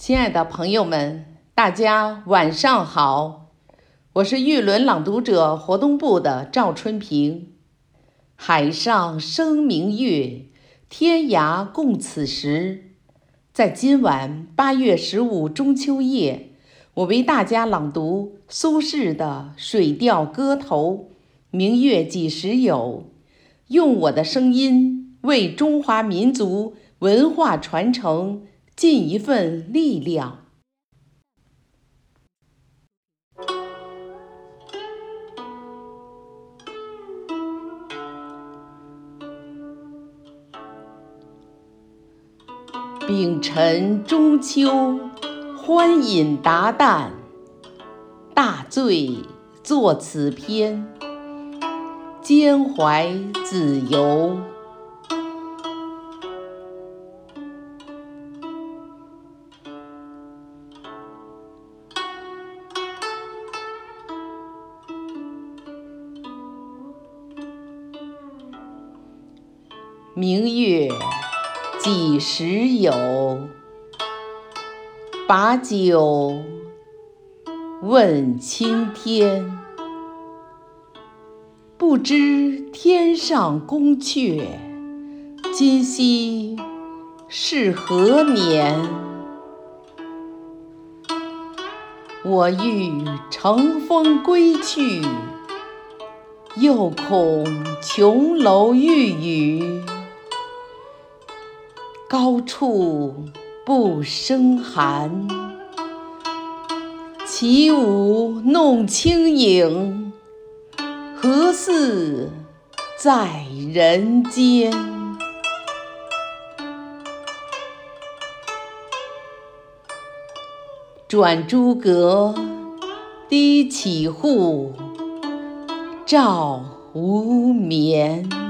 亲爱的朋友们，大家晚上好！我是玉轮朗读者活动部的赵春平。海上生明月，天涯共此时。在今晚八月十五中秋夜，我为大家朗读苏轼的《水调歌头·明月几时有》，用我的声音为中华民族文化传承。尽一份力量。丙辰中秋，欢饮达旦，大醉作此篇，兼怀子由。明月几时有？把酒问青天。不知天上宫阙，今夕是何年？我欲乘风归去，又恐琼楼玉宇。高处不胜寒，起舞弄清影，何似在人间？转朱阁，低绮户，照无眠。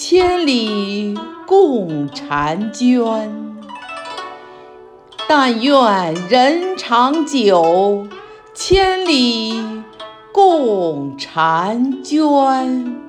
千里共婵娟，但愿人长久，千里共婵娟。